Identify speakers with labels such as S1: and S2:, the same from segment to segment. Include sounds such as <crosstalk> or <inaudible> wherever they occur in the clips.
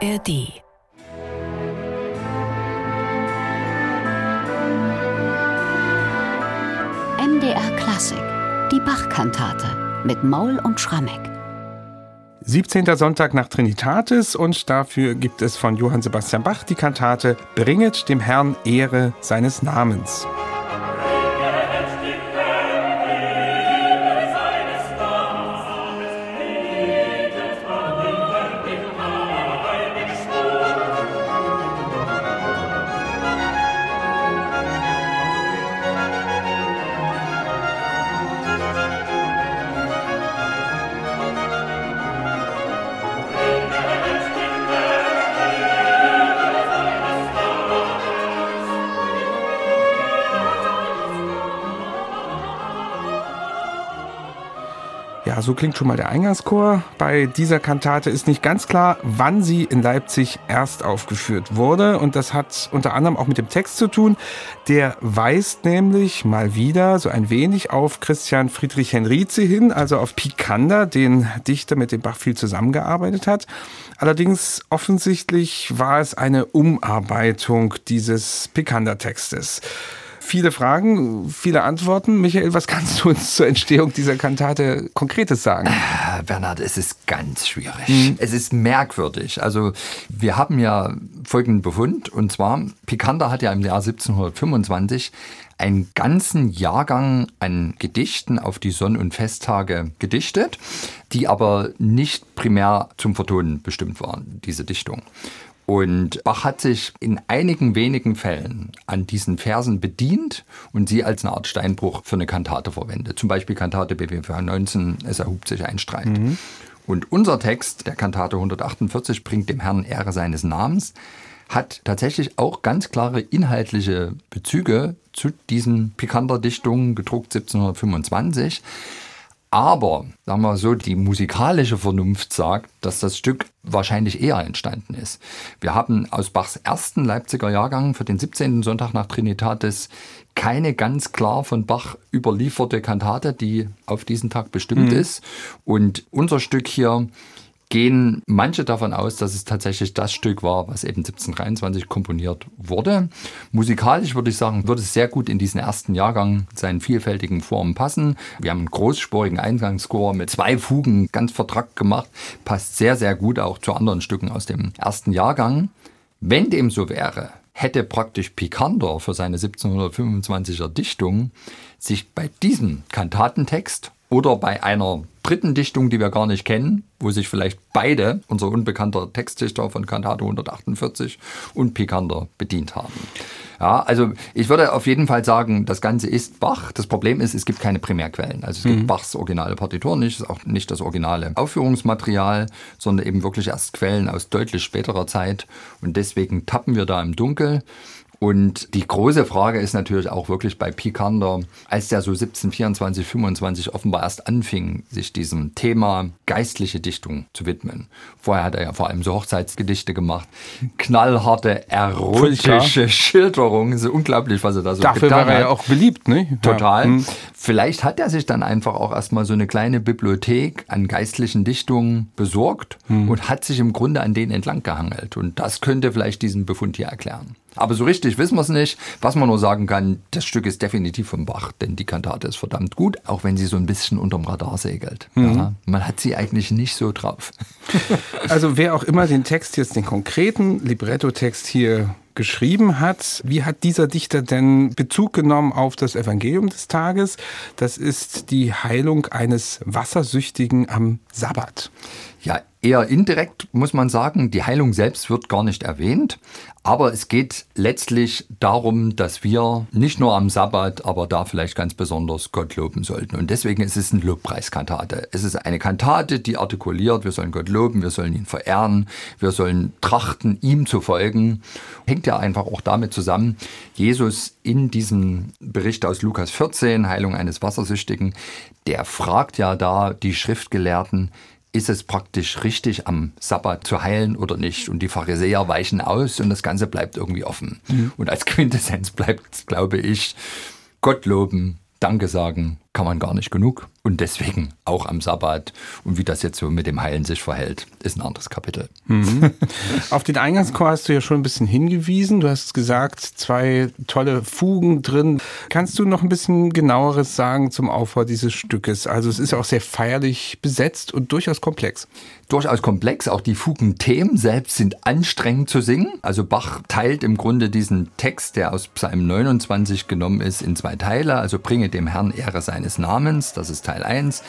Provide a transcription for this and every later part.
S1: ARD
S2: MDR Klassik, die Bach-Kantate mit Maul und Schrammeck.
S3: 17. Sonntag nach Trinitatis und dafür gibt es von Johann Sebastian Bach die Kantate Bringet dem Herrn Ehre seines Namens. Ja, so klingt schon mal der Eingangschor. Bei dieser Kantate ist nicht ganz klar, wann sie in Leipzig erst aufgeführt wurde. Und das hat unter anderem auch mit dem Text zu tun. Der weist nämlich mal wieder so ein wenig auf Christian Friedrich Henrizi hin, also auf Picander, den Dichter, mit dem Bach viel zusammengearbeitet hat. Allerdings offensichtlich war es eine Umarbeitung dieses Picander-Textes viele Fragen, viele Antworten. Michael, was kannst du uns zur Entstehung dieser Kantate Konkretes sagen?
S4: Äh, Bernhard, es ist ganz schwierig. Mhm. Es ist merkwürdig. Also wir haben ja folgenden Befund, und zwar, Picander hat ja im Jahr 1725 einen ganzen Jahrgang an Gedichten auf die Sonn- und Festtage gedichtet, die aber nicht primär zum Vertonen bestimmt waren, diese Dichtung. Und Bach hat sich in einigen wenigen Fällen an diesen Versen bedient und sie als eine Art Steinbruch für eine Kantate verwendet. Zum Beispiel Kantate BWV 19, es erhubt sich ein Streit. Mhm. Und unser Text der Kantate 148 bringt dem Herrn Ehre seines Namens, hat tatsächlich auch ganz klare inhaltliche Bezüge zu diesen Pikanter-Dichtungen, gedruckt 1725. Aber, sagen wir so, die musikalische Vernunft sagt, dass das Stück wahrscheinlich eher entstanden ist. Wir haben aus Bachs ersten Leipziger Jahrgang für den 17. Sonntag nach Trinitatis keine ganz klar von Bach überlieferte Kantate, die auf diesen Tag bestimmt mhm. ist. Und unser Stück hier gehen manche davon aus, dass es tatsächlich das Stück war, was eben 1723 komponiert wurde. Musikalisch würde ich sagen, würde es sehr gut in diesen ersten Jahrgang seinen vielfältigen Formen passen. Wir haben einen großspurigen Eingangschor mit zwei Fugen ganz vertrackt gemacht. Passt sehr, sehr gut auch zu anderen Stücken aus dem ersten Jahrgang. Wenn dem so wäre, hätte praktisch Picander für seine 1725er Dichtung sich bei diesem Kantatentext oder bei einer dritten Dichtung, die wir gar nicht kennen, wo sich vielleicht beide, unser unbekannter Textdichter von Kantate 148 und Picander bedient haben. Ja, also ich würde auf jeden Fall sagen, das Ganze ist Bach. Das Problem ist, es gibt keine Primärquellen. Also es gibt mhm. Bachs originale Partitur nicht, ist auch nicht das originale Aufführungsmaterial, sondern eben wirklich erst Quellen aus deutlich späterer Zeit. Und deswegen tappen wir da im Dunkel. Und die große Frage ist natürlich auch wirklich bei Picander, als der so 1724, 25 offenbar erst anfing, sich diesem Thema geistliche Dichtung zu widmen. Vorher hat er ja vor allem so Hochzeitsgedichte gemacht. Knallharte, erotische Schilderungen. So unglaublich, was er da so
S3: Dafür
S4: getan hat.
S3: Dafür war er ja auch beliebt, ne?
S4: Total. Ja. Hm. Vielleicht hat er sich dann einfach auch erstmal so eine kleine Bibliothek an geistlichen Dichtungen besorgt hm. und hat sich im Grunde an denen entlang gehangelt. Und das könnte vielleicht diesen Befund hier erklären. Aber so richtig wissen wir es nicht. Was man nur sagen kann, das Stück ist definitiv vom Bach, denn die Kantate ist verdammt gut, auch wenn sie so ein bisschen unterm Radar segelt. Mhm. Ja, man hat sie eigentlich nicht so drauf. <laughs>
S3: Also wer auch immer den Text jetzt, den konkreten Libretto-Text hier geschrieben hat. Wie hat dieser Dichter denn Bezug genommen auf das Evangelium des Tages? Das ist die Heilung eines Wassersüchtigen am Sabbat.
S4: Ja, eher indirekt muss man sagen, die Heilung selbst wird gar nicht erwähnt, aber es geht letztlich darum, dass wir nicht nur am Sabbat, aber da vielleicht ganz besonders Gott loben sollten. Und deswegen ist es eine Lobpreiskantate. Es ist eine Kantate, die artikuliert, wir sollen Gott loben, wir sollen ihn verehren, wir sollen trachten, ihm zu folgen. Hängt ja einfach auch damit zusammen, Jesus in diesem Bericht aus Lukas 14, Heilung eines Wassersüchtigen, der fragt ja da die Schriftgelehrten, ist es praktisch richtig, am Sabbat zu heilen oder nicht? Und die Pharisäer weichen aus und das Ganze bleibt irgendwie offen. Mhm. Und als Quintessenz bleibt, glaube ich, Gott loben, Danke sagen kann man gar nicht genug. Und deswegen auch am Sabbat. Und wie das jetzt so mit dem Heilen sich verhält, ist ein anderes Kapitel.
S3: Mhm. <laughs> Auf den Eingangschor hast du ja schon ein bisschen hingewiesen. Du hast gesagt, zwei tolle Fugen drin. Kannst du noch ein bisschen genaueres sagen zum Aufbau dieses Stückes? Also es ist ja auch sehr feierlich besetzt und durchaus komplex
S4: durchaus komplex. Auch die Fugenthemen selbst sind anstrengend zu singen. Also Bach teilt im Grunde diesen Text, der aus Psalm 29 genommen ist, in zwei Teile. Also bringe dem Herrn Ehre seines Namens, das ist Teil 1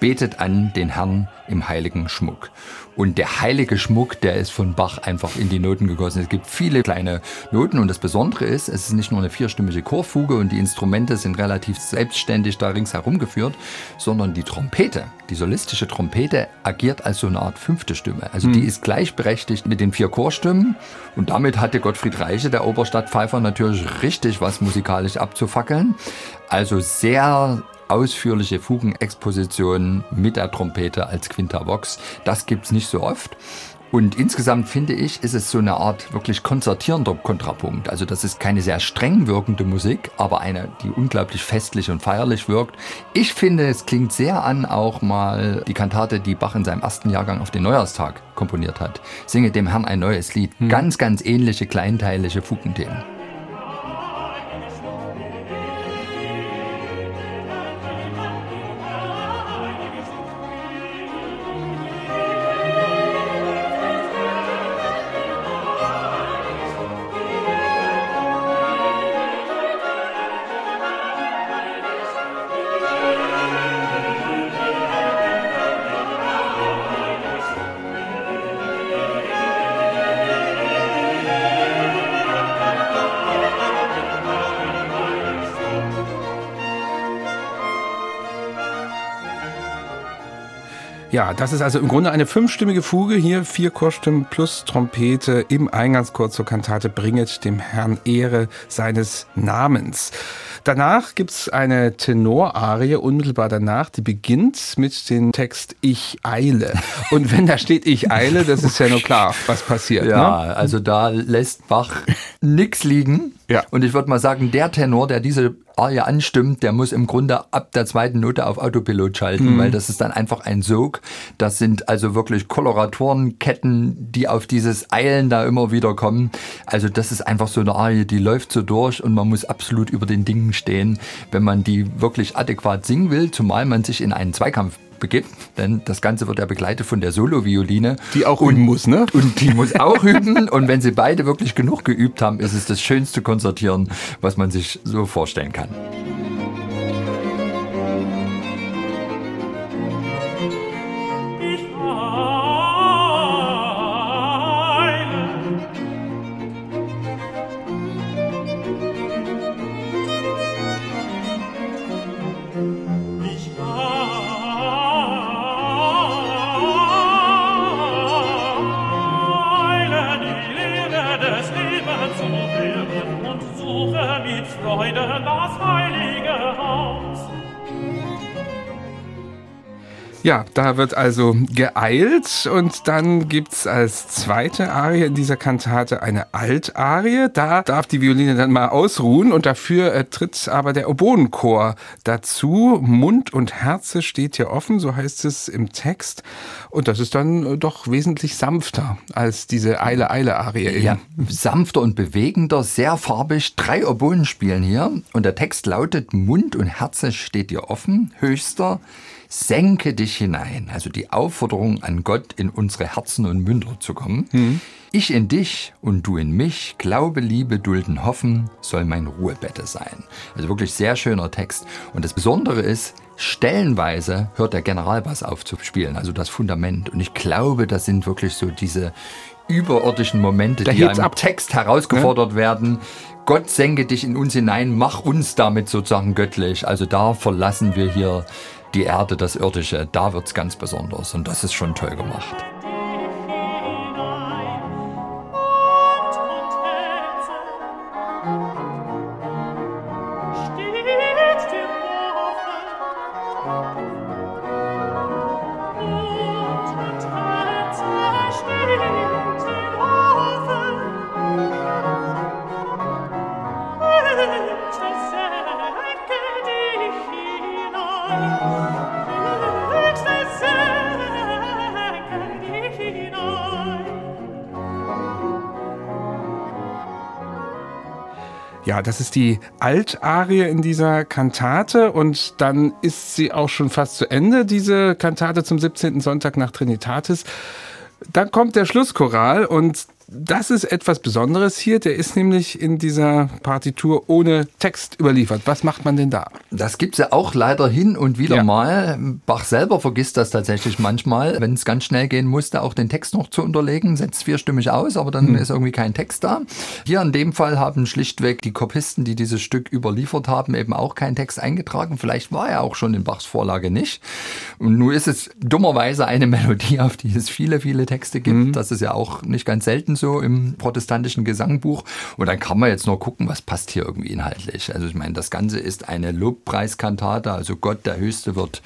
S4: betet an den Herrn im heiligen Schmuck. Und der heilige Schmuck, der ist von Bach einfach in die Noten gegossen. Es gibt viele kleine Noten und das Besondere ist, es ist nicht nur eine vierstimmige Chorfuge und die Instrumente sind relativ selbstständig da ringsherum geführt, sondern die Trompete, die solistische Trompete agiert als so eine Art fünfte Stimme. Also mhm. die ist gleichberechtigt mit den vier Chorstimmen und damit hatte Gottfried Reiche, der Oberstadtpfeifer, natürlich richtig was musikalisch abzufackeln. Also sehr ausführliche Fugenexposition mit der Trompete als Quinta Vox. Das gibt's nicht so oft. Und insgesamt finde ich, ist es so eine Art wirklich konzertierender Kontrapunkt. Also das ist keine sehr streng wirkende Musik, aber eine, die unglaublich festlich und feierlich wirkt. Ich finde, es klingt sehr an auch mal die Kantate, die Bach in seinem ersten Jahrgang auf den Neujahrstag komponiert hat. Singe dem Herrn ein neues Lied. Hm. Ganz, ganz ähnliche kleinteilige Fugenthemen.
S3: Ja, das ist also im Grunde eine fünfstimmige Fuge. Hier vier Chorstimmen plus Trompete im Eingangschor zur Kantate Bringet dem Herrn Ehre seines Namens. Danach gibt's eine Tenorarie unmittelbar danach, die beginnt mit dem Text Ich eile. Und wenn da steht Ich eile, das ist ja nur klar, was passiert.
S4: Ja, ne? also da lässt Bach nix liegen. Ja. Und ich würde mal sagen, der Tenor, der diese Arie anstimmt, der muss im Grunde ab der zweiten Note auf Autopilot schalten, mhm. weil das ist dann einfach ein Sog. Das sind also wirklich Koloratorenketten, die auf dieses Eilen da immer wieder kommen. Also das ist einfach so eine Arie, die läuft so durch und man muss absolut über den Dingen stehen, wenn man die wirklich adäquat singen will, zumal man sich in einen Zweikampf begibt, denn das Ganze wird ja begleitet von der Solo-Violine.
S3: Die auch üben muss, ne? <laughs>
S4: Und die muss auch <laughs> üben. Und wenn sie beide wirklich genug geübt haben, ist es das schönste Konzertieren, was man sich so vorstellen kann.
S3: Ja, da wird also geeilt und dann gibt's als zweite Arie in dieser Kantate eine Altarie. Da darf die Violine dann mal ausruhen und dafür äh, tritt aber der Oboenchor dazu. Mund und Herze steht hier offen, so heißt es im Text. Und das ist dann äh, doch wesentlich sanfter als diese Eile-Eile-Arie.
S4: Ja, sanfter und bewegender, sehr farbig. Drei Oboen spielen hier und der Text lautet Mund und Herze steht dir offen, höchster senke dich hinein. Also die Aufforderung an Gott, in unsere Herzen und Münder zu kommen. Mhm. Ich in dich und du in mich, Glaube, Liebe, Dulden, Hoffen, soll mein Ruhebette sein. Also wirklich sehr schöner Text. Und das Besondere ist, stellenweise hört der Generalbass auf zu spielen, also das Fundament. Und ich glaube, das sind wirklich so diese überirdischen Momente,
S3: da
S4: die im
S3: ab.
S4: Text herausgefordert ja? werden. Gott senke dich in uns hinein, mach uns damit sozusagen göttlich. Also da verlassen wir hier die Erde, das Irdische, da wird's ganz besonders und das ist schon toll gemacht. Thank you.
S3: Ja, das ist die Altarie in dieser Kantate und dann ist sie auch schon fast zu Ende, diese Kantate zum 17. Sonntag nach Trinitatis. Dann kommt der Schlusschoral und das ist etwas Besonderes hier. Der ist nämlich in dieser Partitur ohne Text überliefert. Was macht man denn da?
S4: Das gibt es ja auch leider hin und wieder ja. mal. Bach selber vergisst das tatsächlich manchmal, wenn es ganz schnell gehen musste, auch den Text noch zu unterlegen. Setzt vierstimmig aus, aber dann hm. ist irgendwie kein Text da. Hier in dem Fall haben schlichtweg die Kopisten, die dieses Stück überliefert haben, eben auch keinen Text eingetragen. Vielleicht war er auch schon in Bachs Vorlage nicht. Und nun ist es dummerweise eine <laughs> Melodie, auf die es viele, viele Texte gibt. Hm. Das ist ja auch nicht ganz selten so im protestantischen Gesangbuch. Und dann kann man jetzt nur gucken, was passt hier irgendwie inhaltlich. Also ich meine, das Ganze ist eine Lobpreiskantate, also Gott der Höchste wird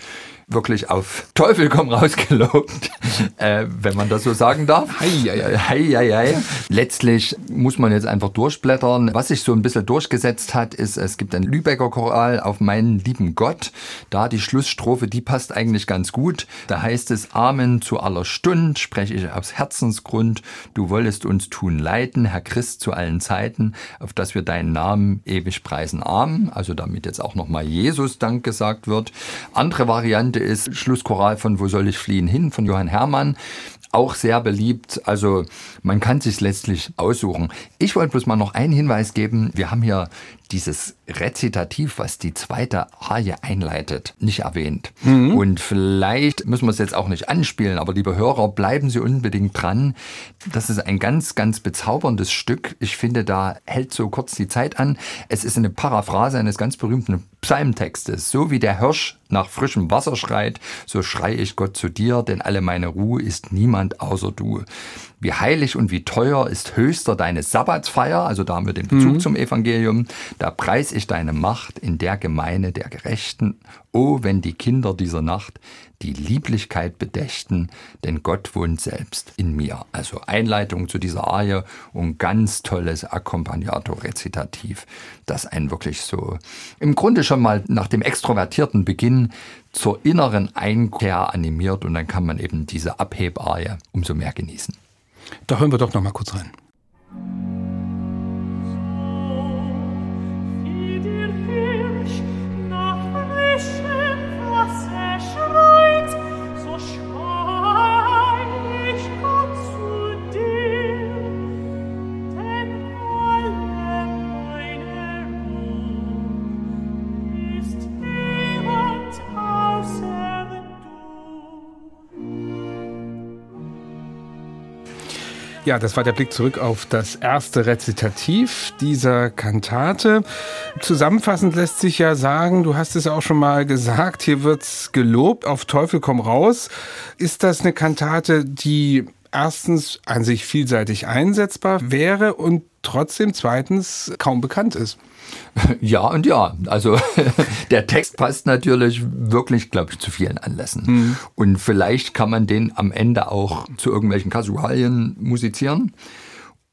S4: wirklich auf Teufel komm raus gelobt, <laughs> äh, wenn man das so sagen darf. Hei, hei, hei, hei. Letztlich muss man jetzt einfach durchblättern. Was sich so ein bisschen durchgesetzt hat, ist, es gibt ein Lübecker Choral auf meinen lieben Gott. Da die Schlussstrophe, die passt eigentlich ganz gut. Da heißt es, Amen zu aller Stund, spreche ich aus Herzensgrund. Du wolltest uns tun leiden, Herr Christ zu allen Zeiten, auf dass wir deinen Namen ewig preisen. Amen. Also damit jetzt auch nochmal Jesus Dank gesagt wird. Andere Variante Variante ist Schlusschoral von Wo soll ich fliehen hin von Johann Herrmann. Auch sehr beliebt. Also man kann sich letztlich aussuchen. Ich wollte bloß mal noch einen Hinweis geben. Wir haben hier dieses Rezitativ, was die zweite Arie einleitet, nicht erwähnt. Mhm. Und vielleicht müssen wir es jetzt auch nicht anspielen, aber liebe Hörer, bleiben Sie unbedingt dran. Das ist ein ganz, ganz bezauberndes Stück. Ich finde, da hält so kurz die Zeit an. Es ist eine Paraphrase eines ganz berühmten Psalmtextes. So wie der Hirsch nach frischem Wasser schreit, so schrei ich Gott zu dir, denn alle meine Ruhe ist niemand außer du. Wie heilig und wie teuer ist höchster deine Sabbatsfeier, also da haben wir den Bezug mhm. zum Evangelium. Da preis ich deine Macht in der Gemeine der Gerechten. O, wenn die Kinder dieser Nacht die Lieblichkeit bedächten, denn Gott wohnt selbst in mir. Also Einleitung zu dieser Arie und ganz tolles Accompagnato-Rezitativ, das einen wirklich so im Grunde schon mal nach dem extrovertierten Beginn zur inneren Einkehr animiert und dann kann man eben diese Abhebarie umso mehr genießen.
S3: Da hören wir doch noch mal kurz rein. Ja, das war der Blick zurück auf das erste Rezitativ dieser Kantate. Zusammenfassend lässt sich ja sagen, du hast es auch schon mal gesagt, hier wird's gelobt, auf Teufel komm raus. Ist das eine Kantate, die erstens an sich vielseitig einsetzbar wäre und trotzdem zweitens kaum bekannt ist? <laughs>
S4: Ja und ja. Also <laughs> der Text passt natürlich wirklich, glaube ich, zu vielen Anlässen. Mhm. Und vielleicht kann man den am Ende auch zu irgendwelchen Kasualien musizieren.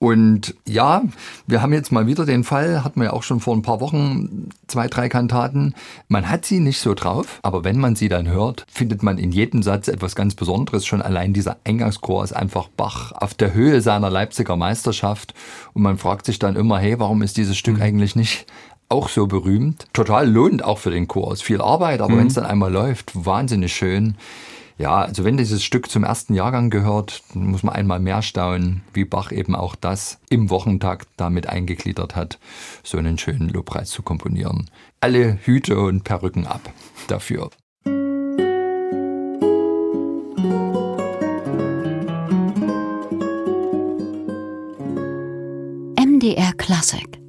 S4: Und ja, wir haben jetzt mal wieder den Fall, hatten wir ja auch schon vor ein paar Wochen, zwei, drei Kantaten. Man hat sie nicht so drauf, aber wenn man sie dann hört, findet man in jedem Satz etwas ganz Besonderes. Schon allein dieser Eingangschor ist einfach Bach auf der Höhe seiner Leipziger Meisterschaft. Und man fragt sich dann immer, hey, warum ist dieses Stück mhm. eigentlich nicht auch so berühmt? Total lohnt auch für den Chor. Ist viel Arbeit, aber mhm. wenn es dann einmal läuft, wahnsinnig schön. Ja, also wenn dieses Stück zum ersten Jahrgang gehört, muss man einmal mehr staunen, wie Bach eben auch das im Wochentakt damit eingegliedert hat, so einen schönen Lobpreis zu komponieren. Alle Hüte und Perücken ab dafür.
S2: MDR Classic